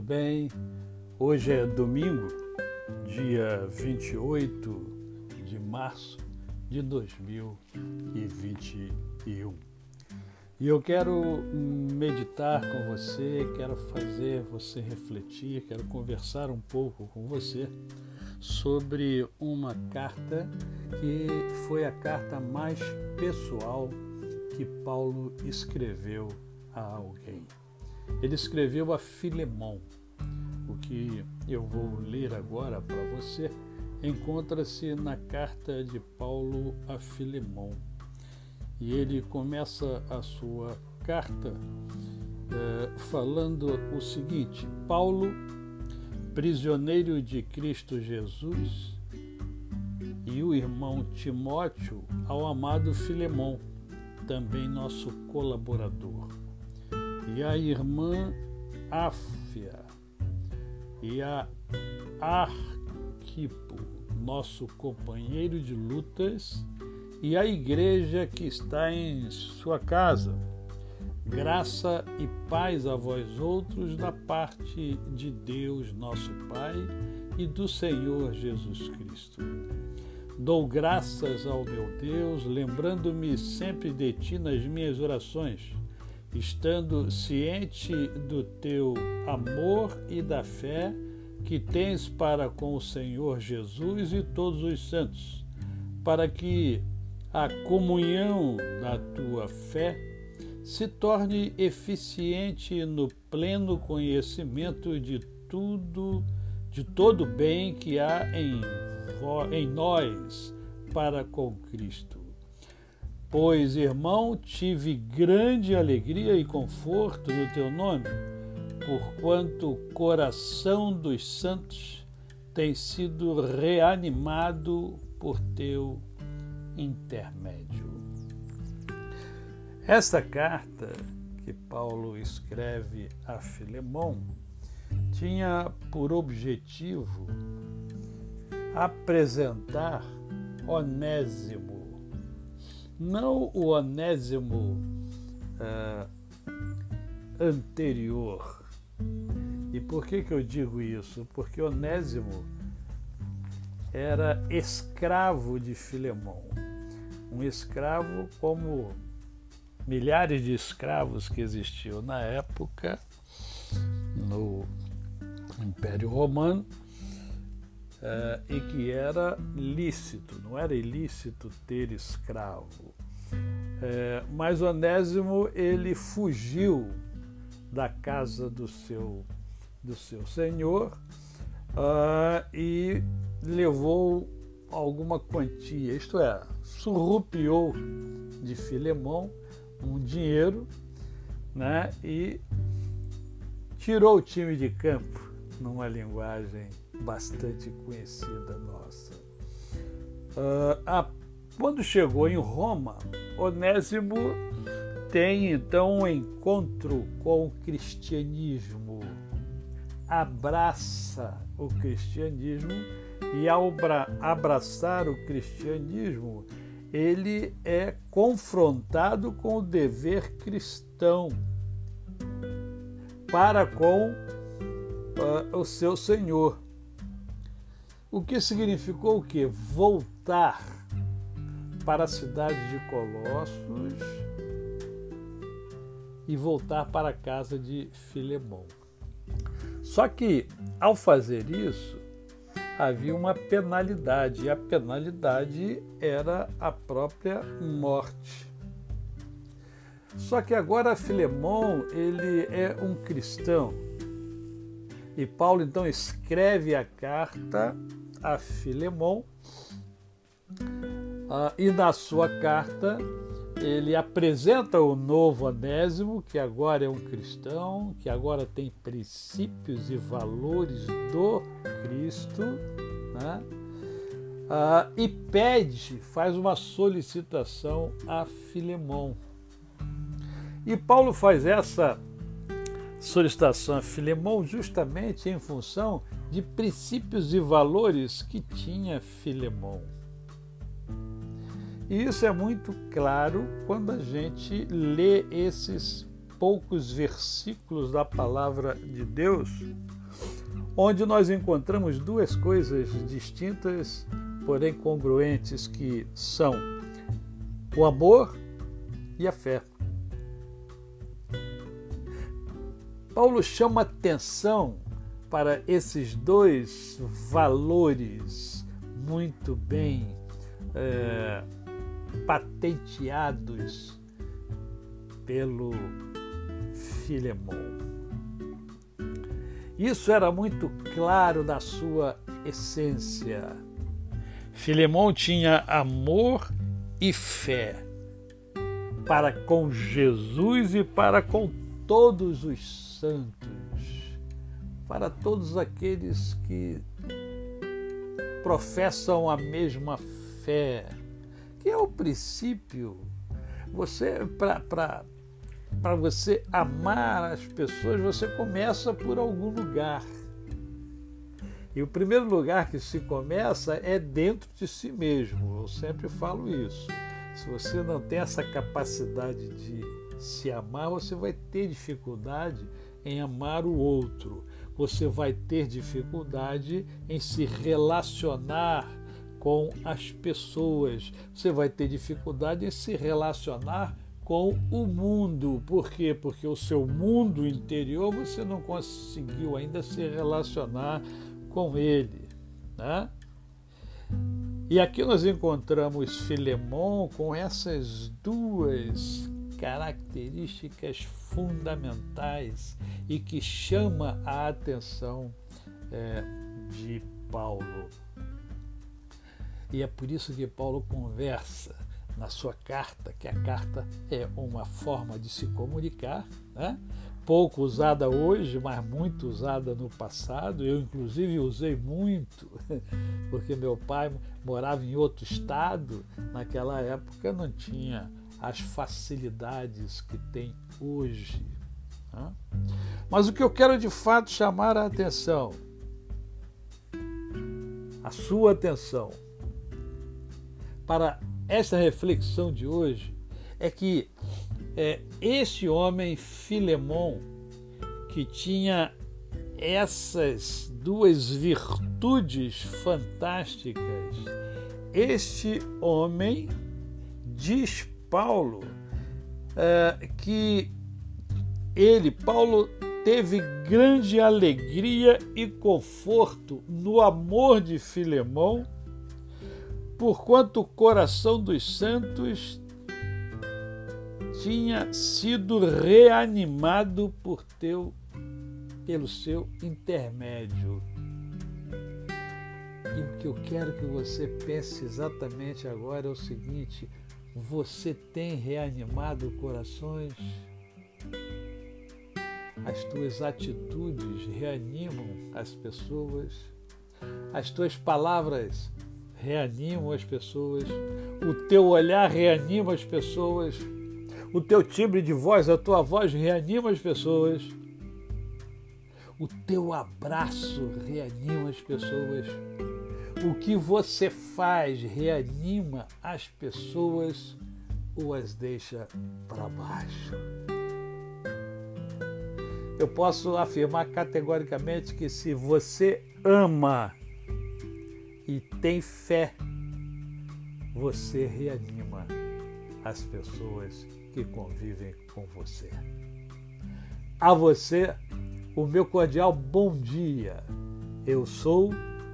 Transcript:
tudo bem? Hoje é domingo, dia 28 de março de 2021. E eu quero meditar com você, quero fazer você refletir, quero conversar um pouco com você sobre uma carta que foi a carta mais pessoal que Paulo escreveu a alguém. Ele escreveu a Filemão. O que eu vou ler agora para você encontra-se na carta de Paulo a Filemão. E ele começa a sua carta eh, falando o seguinte: Paulo, prisioneiro de Cristo Jesus, e o irmão Timóteo ao amado Filemão, também nosso colaborador e a irmã Áfia e a Arquipo, nosso companheiro de lutas, e a igreja que está em sua casa. Graça e paz a vós outros da parte de Deus, nosso Pai, e do Senhor Jesus Cristo. Dou graças ao meu Deus, lembrando-me sempre de ti nas minhas orações estando ciente do teu amor e da fé que tens para com o Senhor Jesus e todos os santos, para que a comunhão da tua fé se torne eficiente no pleno conhecimento de tudo, de todo bem que há em, em nós para com Cristo Pois, irmão, tive grande alegria e conforto no teu nome, porquanto o coração dos santos tem sido reanimado por teu intermédio. Esta carta que Paulo escreve a Filemão tinha por objetivo apresentar Onésimo não o onésimo uh, anterior. E por que, que eu digo isso? Porque Onésimo era escravo de Filemão. Um escravo como milhares de escravos que existiam na época no Império Romano uh, e que era lícito, não era ilícito ter escravo. Uh, mas Onésimo ele fugiu da casa do seu, do seu senhor uh, e levou alguma quantia, isto é, surrupiou de Filemão um dinheiro né, e tirou o time de campo numa linguagem bastante conhecida nossa. Uh, a, quando chegou em Roma, Onésimo tem então um encontro com o cristianismo, abraça o cristianismo e ao abraçar o cristianismo, ele é confrontado com o dever cristão para com uh, o seu Senhor. O que significou o quê? Voltar para a cidade de Colossos e voltar para a casa de Filemão. Só que, ao fazer isso, havia uma penalidade, e a penalidade era a própria morte. Só que agora Filemão, ele é um cristão. E Paulo então escreve a carta a Filemon. Uh, e na sua carta ele apresenta o novo Anésimo, que agora é um cristão, que agora tem princípios e valores do Cristo, né? uh, e pede, faz uma solicitação a Filemon. E Paulo faz essa solicitação a Filemon justamente em função de princípios e valores que tinha Filemon. E isso é muito claro quando a gente lê esses poucos versículos da palavra de Deus onde nós encontramos duas coisas distintas, porém congruentes, que são o amor e a fé. Paulo chama atenção para esses dois valores muito bem é, patenteados pelo Filemon. Isso era muito claro na sua essência. Filemon tinha amor e fé para com Jesus e para com todos os santos, para todos aqueles que professam a mesma fé, que é o princípio. Você, para para você amar as pessoas, você começa por algum lugar. E o primeiro lugar que se começa é dentro de si mesmo. Eu sempre falo isso. Se você não tem essa capacidade de se amar, você vai ter dificuldade em amar o outro. Você vai ter dificuldade em se relacionar com as pessoas. Você vai ter dificuldade em se relacionar com o mundo. Por quê? Porque o seu mundo interior você não conseguiu ainda se relacionar com ele. Né? E aqui nós encontramos Filemon com essas duas características fundamentais e que chama a atenção é, de Paulo. E é por isso que Paulo conversa na sua carta, que a carta é uma forma de se comunicar, né? pouco usada hoje, mas muito usada no passado. Eu, inclusive, usei muito, porque meu pai morava em outro estado. Naquela época não tinha as facilidades que tem hoje. Né? Mas o que eu quero de fato chamar a atenção, a sua atenção, para essa reflexão de hoje é que é, esse homem Filemon, que tinha essas duas virtudes fantásticas, este homem, diz Paulo, é, que ele, Paulo, teve grande alegria e conforto no amor de Filemão porquanto o coração dos santos tinha sido reanimado por teu, pelo seu intermédio. E o que eu quero que você pense exatamente agora é o seguinte: você tem reanimado corações? As tuas atitudes reanimam as pessoas? As tuas palavras reanimam as pessoas, o teu olhar reanima as pessoas, o teu timbre de voz, a tua voz reanima as pessoas, o teu abraço reanima as pessoas, o que você faz reanima as pessoas ou as deixa para baixo. Eu posso afirmar categoricamente que se você ama e tem fé, você reanima as pessoas que convivem com você. A você, o meu cordial bom dia. Eu sou